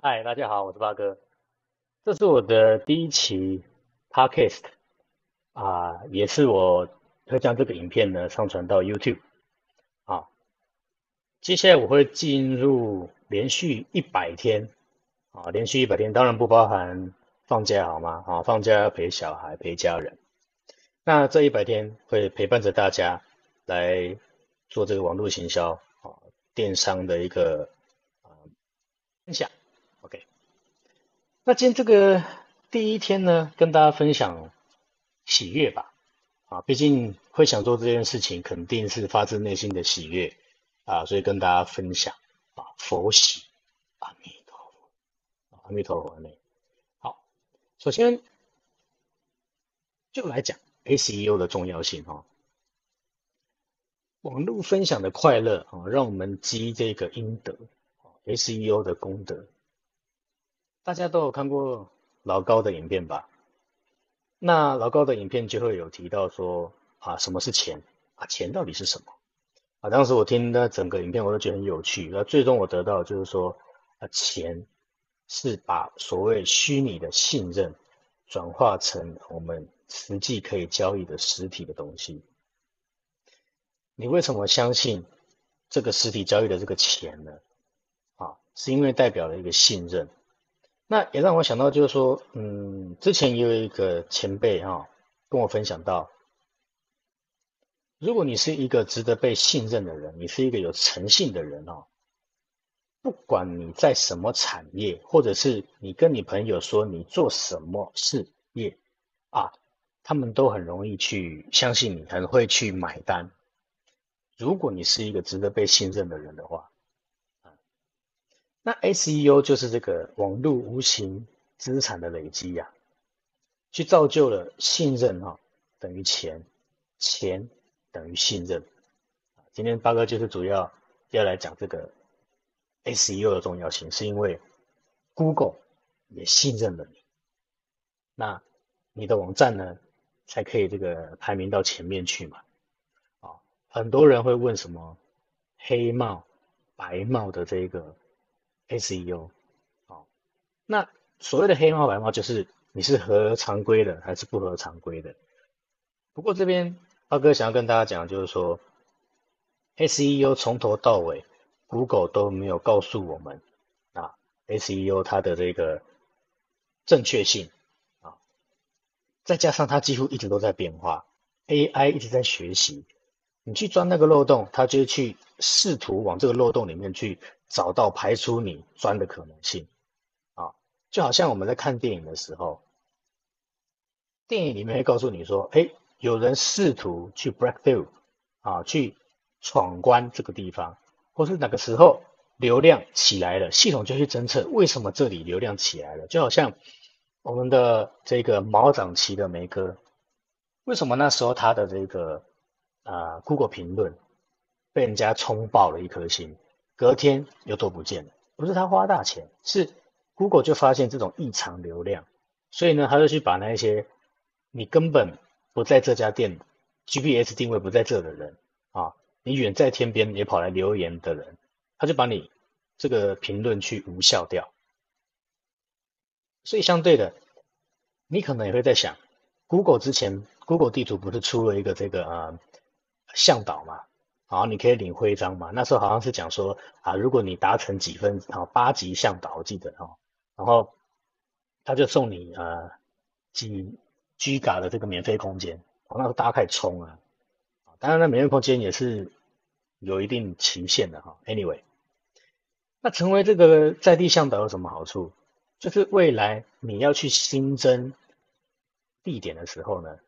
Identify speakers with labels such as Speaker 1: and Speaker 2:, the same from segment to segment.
Speaker 1: 嗨，大家好，我是八哥。这是我的第一期 podcast 啊，也是我会将这个影片呢上传到 YouTube 啊。接下来我会进入连续一百天啊，连续一百天，当然不包含放假，好吗？啊，放假要陪小孩、陪家人。那这一百天会陪伴着大家来做这个网络行销啊，电商的一个啊分享。那今天这个第一天呢，跟大家分享喜悦吧。啊，毕竟会想做这件事情，肯定是发自内心的喜悦啊，所以跟大家分享啊，佛喜，阿弥陀佛，阿弥陀佛呢。好，首先就来讲 SEO 的重要性哈。网络分享的快乐啊，让我们积这个阴德，SEO 的功德。大家都有看过老高的影片吧？那老高的影片就会有提到说啊，什么是钱啊？钱到底是什么啊？当时我听的整个影片，我都觉得很有趣。那最终我得到就是说啊，钱是把所谓虚拟的信任转化成我们实际可以交易的实体的东西。你为什么相信这个实体交易的这个钱呢？啊，是因为代表了一个信任。那也让我想到，就是说，嗯，之前也有一个前辈哈、跟我分享到，如果你是一个值得被信任的人，你是一个有诚信的人哦，不管你在什么产业，或者是你跟你朋友说你做什么事业啊，他们都很容易去相信你，很会去买单。如果你是一个值得被信任的人的话。那 SEO 就是这个网络无形资产的累积呀、啊，去造就了信任哈、哦，等于钱，钱等于信任。今天八哥就是主要要来讲这个 SEO 的重要性，是因为 Google 也信任了你，那你的网站呢才可以这个排名到前面去嘛。啊，很多人会问什么黑帽、白帽的这个。SEO，好，那所谓的黑猫白猫就是你是合常规的还是不合常规的。不过这边巴哥想要跟大家讲，就是说 SEO 从头到尾，Google 都没有告诉我们啊，SEO 它的这个正确性啊，再加上它几乎一直都在变化，AI 一直在学习。你去钻那个漏洞，他就去试图往这个漏洞里面去找到排除你钻的可能性啊，就好像我们在看电影的时候，电影里面会告诉你说，哎，有人试图去 break through 啊，去闯关这个地方，或是哪个时候流量起来了，系统就去侦测为什么这里流量起来了，就好像我们的这个毛长齐的梅哥，为什么那时候他的这个。啊、，Google 评论被人家冲爆了一颗星，隔天又都不见了。不是他花大钱，是 Google 就发现这种异常流量，所以呢，他就去把那些你根本不在这家店，GPS 定位不在这的人啊，你远在天边也跑来留言的人，他就把你这个评论去无效掉。所以相对的，你可能也会在想，Google 之前 Google 地图不是出了一个这个啊？向导嘛，然后你可以领徽章嘛。那时候好像是讲说啊，如果你达成几分，啊八级向导，我记得哈，然后他就送你呃几 Giga 的这个免费空间。哦，那时候大家开始冲啊，当然那免费空间也是有一定期限的哈。Anyway，那成为这个在地向导有什么好处？就是未来你要去新增地点的时候呢，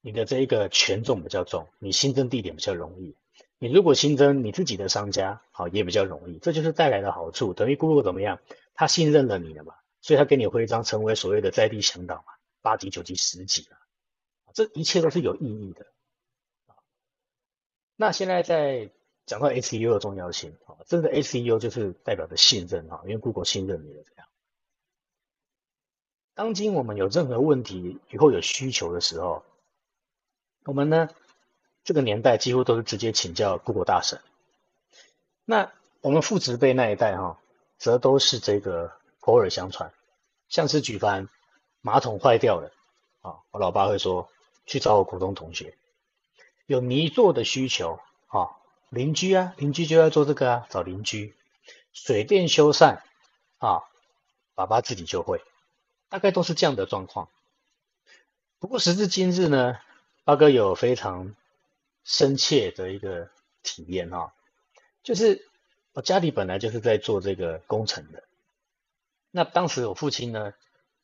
Speaker 1: 你的这一个权重比较重，你新增地点比较容易。你如果新增你自己的商家，好也比较容易。这就是带来的好处，等于 Google 怎么样？他信任了你了嘛，所以他给你徽章，成为所谓的在地向导嘛，八级、九级、十级了。这一切都是有意义的。那现在在讲到 SEO 的重要性，啊，真的 SEO 就是代表着信任哈，因为 Google 信任你了这样。当今我们有任何问题，以后有需求的时候。我们呢，这个年代几乎都是直接请教 Google 大神。那我们父执辈那一代哈、哦，则都是这个口耳相传，像是举凡马桶坏掉了啊，我老爸会说去找我国中同学，有泥做的需求啊，邻居啊，邻居就要做这个啊，找邻居，水电修缮啊，爸爸自己就会，大概都是这样的状况。不过时至今日呢，八哥有非常深切的一个体验啊，就是我家里本来就是在做这个工程的。那当时我父亲呢，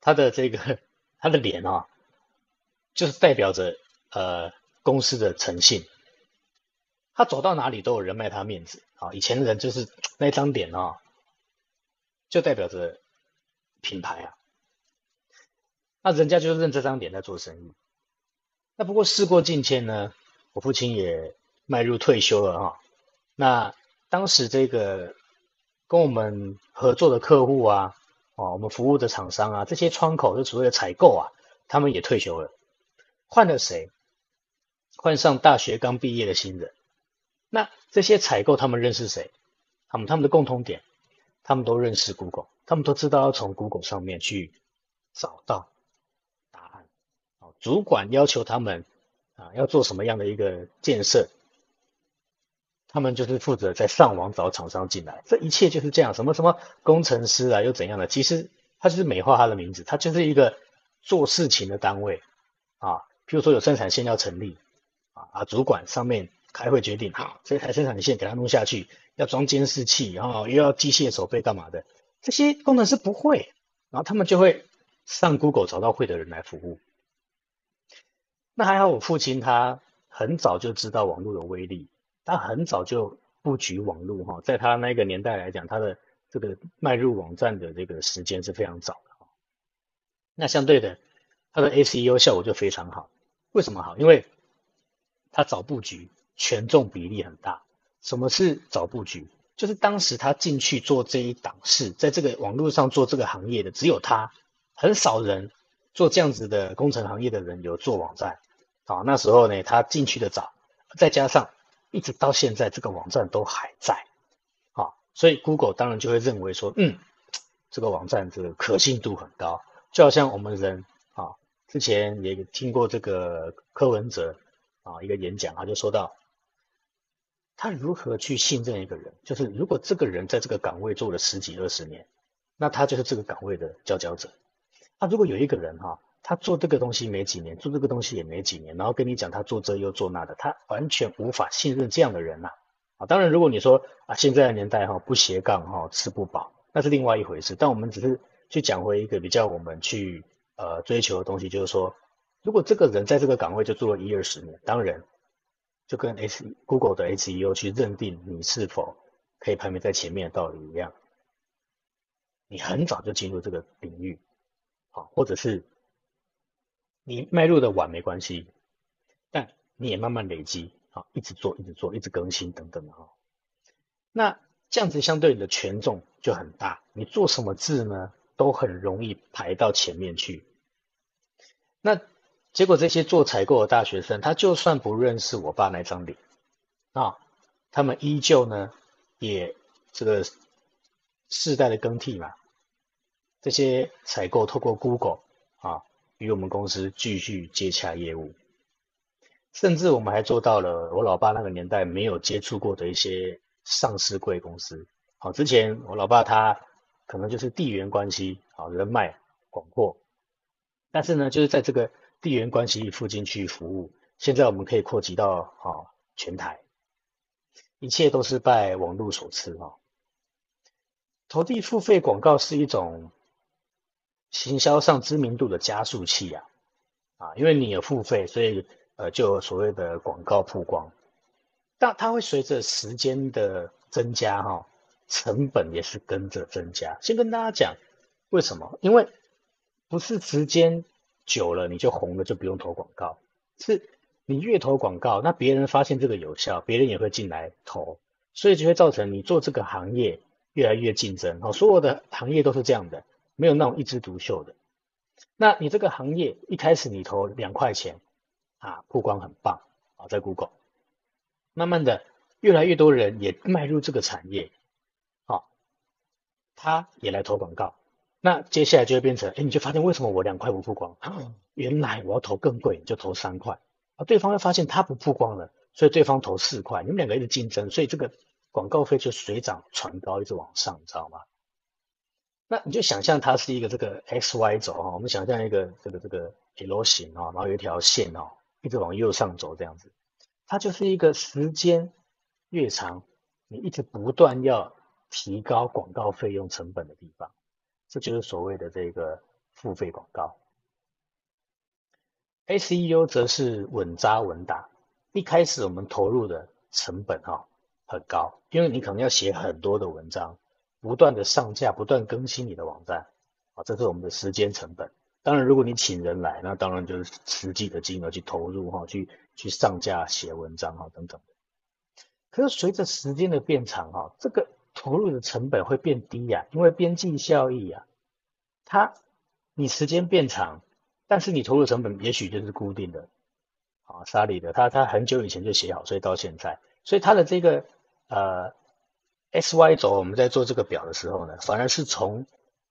Speaker 1: 他的这个他的脸啊，就是代表着呃公司的诚信。他走到哪里都有人卖他面子啊。以前的人就是那张脸啊，就代表着品牌啊。那人家就认这张脸在做生意。那不过事过境迁呢，我父亲也迈入退休了哈。那当时这个跟我们合作的客户啊。哦，我们服务的厂商啊，这些窗口就所谓的采购啊，他们也退休了，换了谁？换上大学刚毕业的新人。那这些采购他们认识谁？他们他们的共同点，他们都认识 Google，他们都知道要从 Google 上面去找到答案。哦，主管要求他们啊，要做什么样的一个建设？他们就是负责在上网找厂商进来，这一切就是这样。什么什么工程师啊，又怎样的？其实他就是美化他的名字，他就是一个做事情的单位啊。譬如说有生产线要成立啊，啊，主管上面开会决定，好，这台生产线给他弄下去，要装监视器，然后又要机械手背干嘛的？这些工程师不会，然后他们就会上 Google 找到会的人来服务。那还好，我父亲他很早就知道网络的威力。他很早就布局网络哈，在他那个年代来讲，他的这个迈入网站的这个时间是非常早的哈。那相对的，他的 SEO 效果就非常好。为什么好？因为他早布局，权重比例很大。什么是早布局？就是当时他进去做这一档事，在这个网络上做这个行业的只有他，很少人做这样子的工程行业的人有做网站。啊，那时候呢，他进去的早，再加上。一直到现在，这个网站都还在，啊，所以 Google 当然就会认为说，嗯，这个网站这个可信度很高，就好像我们人啊，之前也听过这个柯文哲啊一个演讲，他就说到，他如何去信任一个人，就是如果这个人在这个岗位做了十几二十年，那他就是这个岗位的佼佼者。那如果有一个人哈，他做这个东西没几年，做这个东西也没几年，然后跟你讲他做这又做那的，他完全无法信任这样的人呐。啊，当然如果你说啊，现在的年代哈不斜杠哈吃不饱，那是另外一回事。但我们只是去讲回一个比较我们去呃追求的东西，就是说，如果这个人在这个岗位就做了一二十年，当然就跟 S Google 的 SEO 去认定你是否可以排名在前面的道理一样，你很早就进入这个领域，好，或者是。你迈入的晚没关系，但你也慢慢累积，啊，一直做，一直做，一直更新等等的哈。那这样子相对你的权重就很大，你做什么字呢，都很容易排到前面去。那结果这些做采购的大学生，他就算不认识我爸那张脸，啊，他们依旧呢，也这个世代的更替嘛，这些采购透过 Google 啊。与我们公司继续接洽业务，甚至我们还做到了我老爸那个年代没有接触过的一些上市贵公司。好，之前我老爸他可能就是地缘关系，好，人脉广阔，但是呢，就是在这个地缘关系附近去服务。现在我们可以扩及到啊全台，一切都是拜网络所赐啊。投递付费广告是一种。行销上知名度的加速器啊，啊，因为你有付费，所以呃，就有所谓的广告曝光。但它会随着时间的增加，哈，成本也是跟着增加。先跟大家讲为什么？因为不是时间久了你就红了就不用投广告，是你越投广告，那别人发现这个有效，别人也会进来投，所以就会造成你做这个行业越来越竞争。哦，所有的行业都是这样的。没有那种一枝独秀的，那你这个行业一开始你投两块钱啊，曝光很棒啊，在 Google，慢慢的越来越多人也迈入这个产业，好，他也来投广告，那接下来就会变成，哎，你就发现为什么我两块不曝光？原来我要投更贵，你就投三块啊。对方会发现他不曝光了，所以对方投四块，你们两个一直竞争，所以这个广告费就水涨船高，一直往上，你知道吗？那你就想象它是一个这个 X Y 轴哈，我们想象一个这个这个 L 型啊，然后有一条线哦，一直往右上走这样子，它就是一个时间越长，你一直不断要提高广告费用成本的地方。这就是所谓的这个付费广告，SEO 则是稳扎稳打。一开始我们投入的成本哈很高，因为你可能要写很多的文章，不断的上架，不断更新你的网站啊，这是我们的时间成本。当然，如果你请人来，那当然就是实际的金额去投入哈，去去上架写文章哈等等。可是随着时间的变长哈，这个。投入的成本会变低呀、因为边际效益啊，它你时间变长，但是你投入成本也许就是固定的，啊，沙里的，他他很久以前就写好，所以到现在，所以他的这个呃 S Y 轴，我们在做这个表的时候呢，反而是从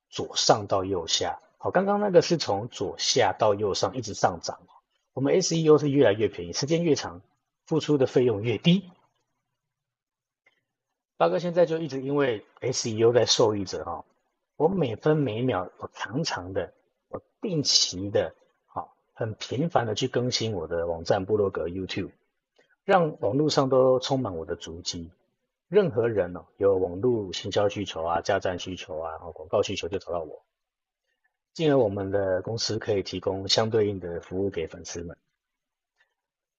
Speaker 1: 左上到右下，好，刚刚那个是从左下到右上一直上涨，我们 S E O 是越来越便宜，时间越长，付出的费用越低。八哥现在就一直因为 SEO 在受益者哈，我每分每秒我常常的，我定期的，好，很频繁的去更新我的网站、部落格、YouTube，让网络上都充满我的足迹。任何人哦，有网络行销需求啊、加站需求啊、广告需求就找到我，进而我们的公司可以提供相对应的服务给粉丝们。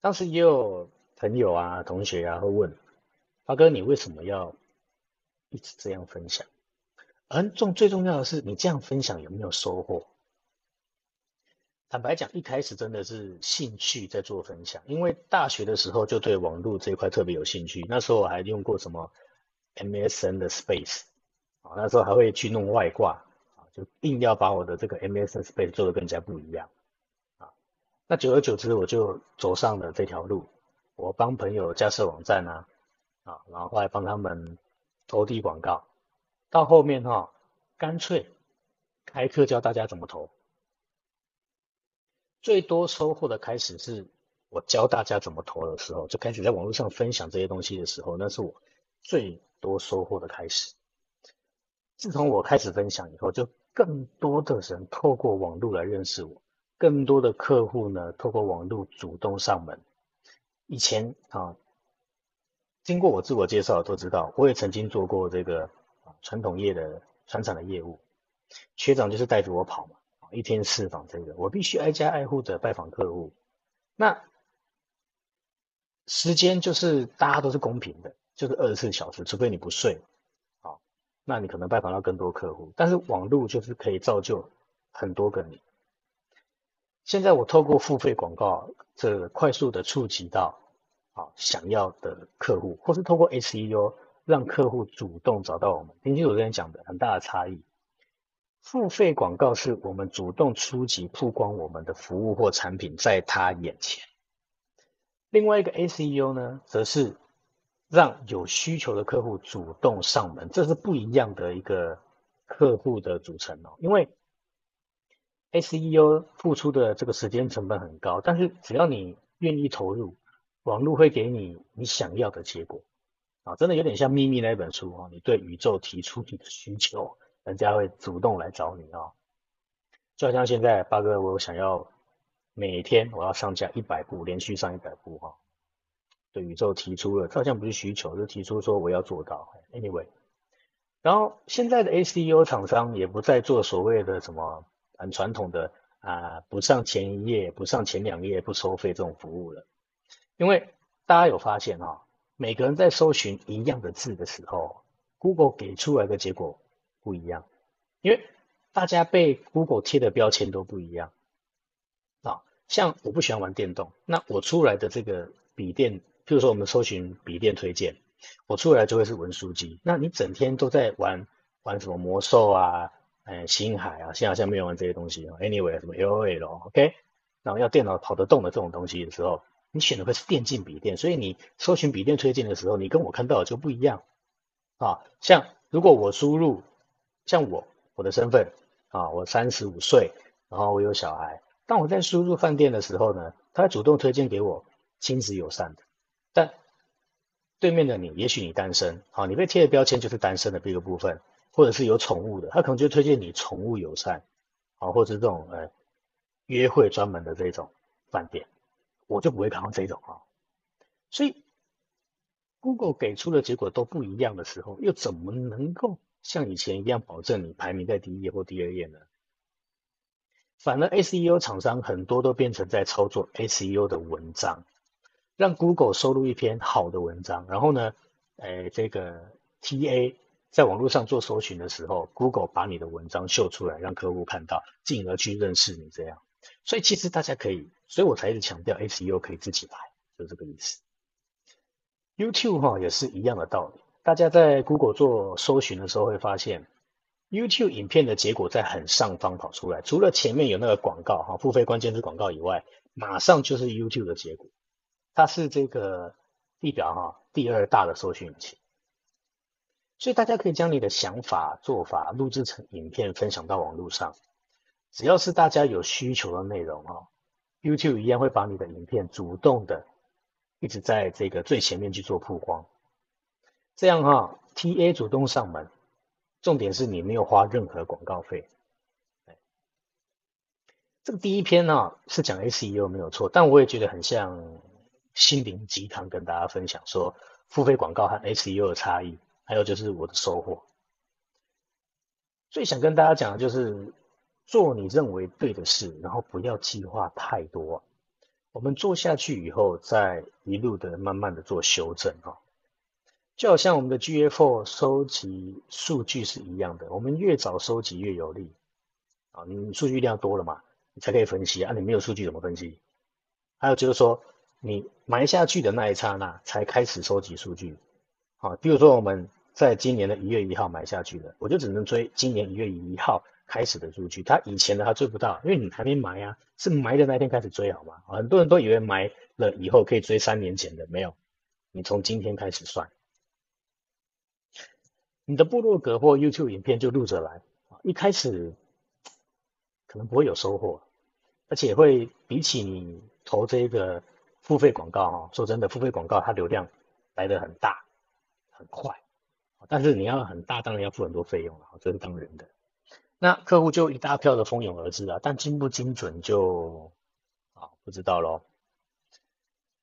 Speaker 1: 当时也有朋友啊、同学啊会问。发哥，你为什么要一直这样分享？而重最重要的是，你这样分享有没有收获？坦白讲，一开始真的是兴趣在做分享，因为大学的时候就对网络这一块特别有兴趣。那时候我还用过什么 MSN 的 Space 啊，那时候还会去弄外挂啊，就硬要把我的这个 MSN Space 做得更加不一样啊。那久而久之，我就走上了这条路，我帮朋友架设网站啊。啊，然后后来帮他们投递广告，到后面哈、哦，干脆开课教大家怎么投。最多收获的开始是我教大家怎么投的时候，就开始在网络上分享这些东西的时候，那是我最多收获的开始。自从我开始分享以后，就更多的人透过网络来认识我，更多的客户呢，透过网络主动上门。以前啊。经过我自我介绍，都知道我也曾经做过这个传统业的传产的业务。学长就是带着我跑嘛，一天四访这个，我必须挨家挨户的拜访客户。那时间就是大家都是公平的，就是二十四小时，除非你不睡，啊，那你可能拜访到更多客户。但是网络就是可以造就很多个你。现在我透过付费广告，这快速的触及到。啊，想要的客户，或是透过 SEO 让客户主动找到我们。听清楚我之前讲的很大的差异。付费广告是我们主动出击曝光我们的服务或产品在他眼前。另外一个 SEO 呢，则是让有需求的客户主动上门，这是不一样的一个客户的组成哦。因为 SEO 付出的这个时间成本很高，但是只要你愿意投入。网络会给你你想要的结果啊，真的有点像秘密那本书哦，你对宇宙提出你的需求，人家会主动来找你啊。就好像现在八哥，我想要每天我要上架一百部，连续上一百部哈，对宇宙提出了，这好像不是需求，就提出说我要做到。Anyway，然后现在的 SEO 厂商也不再做所谓的什么很传统的啊，不上前一页，不上前两页不收费这种服务了。因为大家有发现哈、哦，每个人在搜寻一样的字的时候，Google 给出来的结果不一样，因为大家被 Google 贴的标签都不一样啊。像我不喜欢玩电动，那我出来的这个笔电，譬如说我们搜寻笔电推荐，我出来就会是文书机。那你整天都在玩玩什么魔兽啊，哎，星海啊，现在好像没有玩这些东西。Anyway，什么 LOL，OK，然后要电脑跑得动的这种东西的时候。你选的会是电竞笔电，所以你搜寻笔电推荐的时候，你跟我看到的就不一样啊。像如果我输入，像我我的身份啊，我三十五岁，然后我有小孩。当我在输入饭店的时候呢，他主动推荐给我亲子友善的。但对面的你，也许你单身，好，你被贴的标签就是单身的这个部分，或者是有宠物的，他可能就推荐你宠物友善，好，或者这种呃约会专门的这种饭店，我就不会看到这种啊。所以。Google 给出的结果都不一样的时候，又怎么能够像以前一样保证你排名在第一页或第二页呢？反而 SEO 厂商很多都变成在操作 SEO 的文章，让 Google 收录一篇好的文章，然后呢，诶，这个 TA 在网络上做搜寻的时候，Google 把你的文章秀出来，让客户看到，进而去认识你这样。所以其实大家可以，所以我才一直强调 SEO 可以自己来，就这个意思。YouTube 哈也是一样的道理，大家在 Google 做搜寻的时候会发现，YouTube 影片的结果在很上方跑出来，除了前面有那个广告哈，付费关键字广告以外，马上就是 YouTube 的结果，它是这个地表哈第二大的搜寻引擎，所以大家可以将你的想法做法录制成影片分享到网络上，只要是大家有需求的内容哈，YouTube 一样会把你的影片主动的。一直在这个最前面去做曝光，这样哈，TA 主动上门，重点是你没有花任何广告费。这个第一篇呢是讲 SEO 没有错，但我也觉得很像心灵鸡汤，跟大家分享说付费广告和 SEO 的差异，还有就是我的收获。最想跟大家讲的就是做你认为对的事，然后不要计划太多。我们做下去以后，再一路的慢慢的做修正哈，就好像我们的 GA4 收集数据是一样的，我们越早收集越有利啊，你数据量多了嘛，你才可以分析啊，你没有数据怎么分析？还有就是说，你埋下去的那一刹那才开始收集数据啊，比如说我们在今年的一月一号埋下去的，我就只能追今年一月一号。开始的数据，他以前的他追不到，因为你还没埋啊，是埋的那天开始追好吗？很多人都以为埋了以后可以追三年前的，没有，你从今天开始算，你的部落格或 YouTube 影片就录着来，一开始可能不会有收获，而且会比起你投这个付费广告哈，说真的，付费广告它流量来得很大很快，但是你要很大，当然要付很多费用了，这是当然的。那客户就一大票的蜂拥而至啊，但精不精准就啊不知道喽。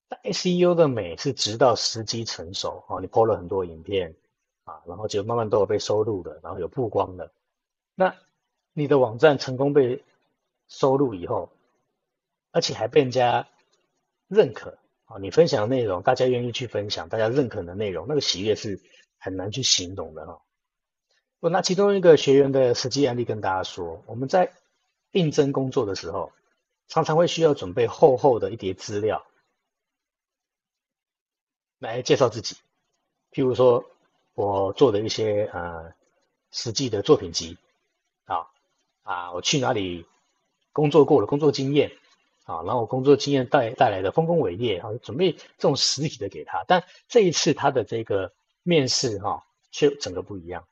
Speaker 1: 但 SEO 的美是直到时机成熟啊，你 PO 了很多影片啊，然后就慢慢都有被收录的，然后有曝光的。那你的网站成功被收录以后，而且还被人家认可啊，你分享的内容大家愿意去分享，大家认可的内容，那个喜悦是很难去形容的哈。我拿其中一个学员的实际案例跟大家说，我们在应征工作的时候，常常会需要准备厚厚的一叠资料来介绍自己，譬如说我做的一些呃实际的作品集啊啊，我去哪里工作过的工作经验啊，然后我工作经验带带来的丰功伟业啊，准备这种实体的给他，但这一次他的这个面试哈、却整个不一样。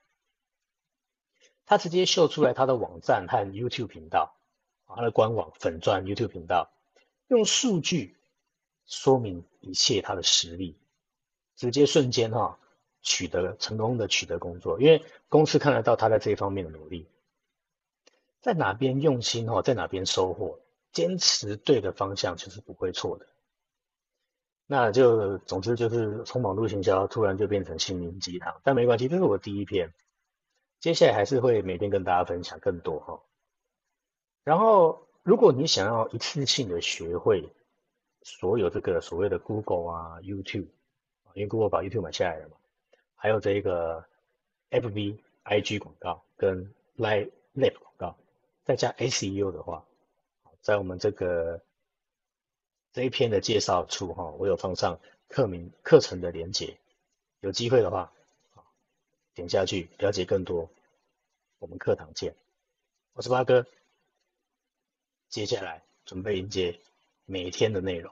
Speaker 1: 他直接秀出来他的网站和 YouTube 频道啊，他的官网、粉钻、YouTube 频道，用数据说明一切他的实力，直接瞬间哈取得成功的取得工作，因为公司看得到他在这一方面的努力，在哪边用心哈，在哪边收获，坚持对的方向就是不会错的。那就总之就是从网络行销突然就变成心灵鸡汤，但没关系，这是我第一篇。接下来还是会每天跟大家分享更多哈。然后，如果你想要一次性的学会所有这个所谓的 Google 啊、YouTube，因为 Google 把 YouTube 买下来了嘛，还有这个 FB、IG 广告跟 Live 广告，再加 SEO 的话，在我们这个这一篇的介绍处哈，我有放上课名课程的连结，有机会的话。点下去了解更多，我们课堂见。我是八哥，接下来准备迎接每天的内容。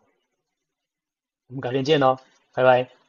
Speaker 1: 我们改天见喽，拜拜。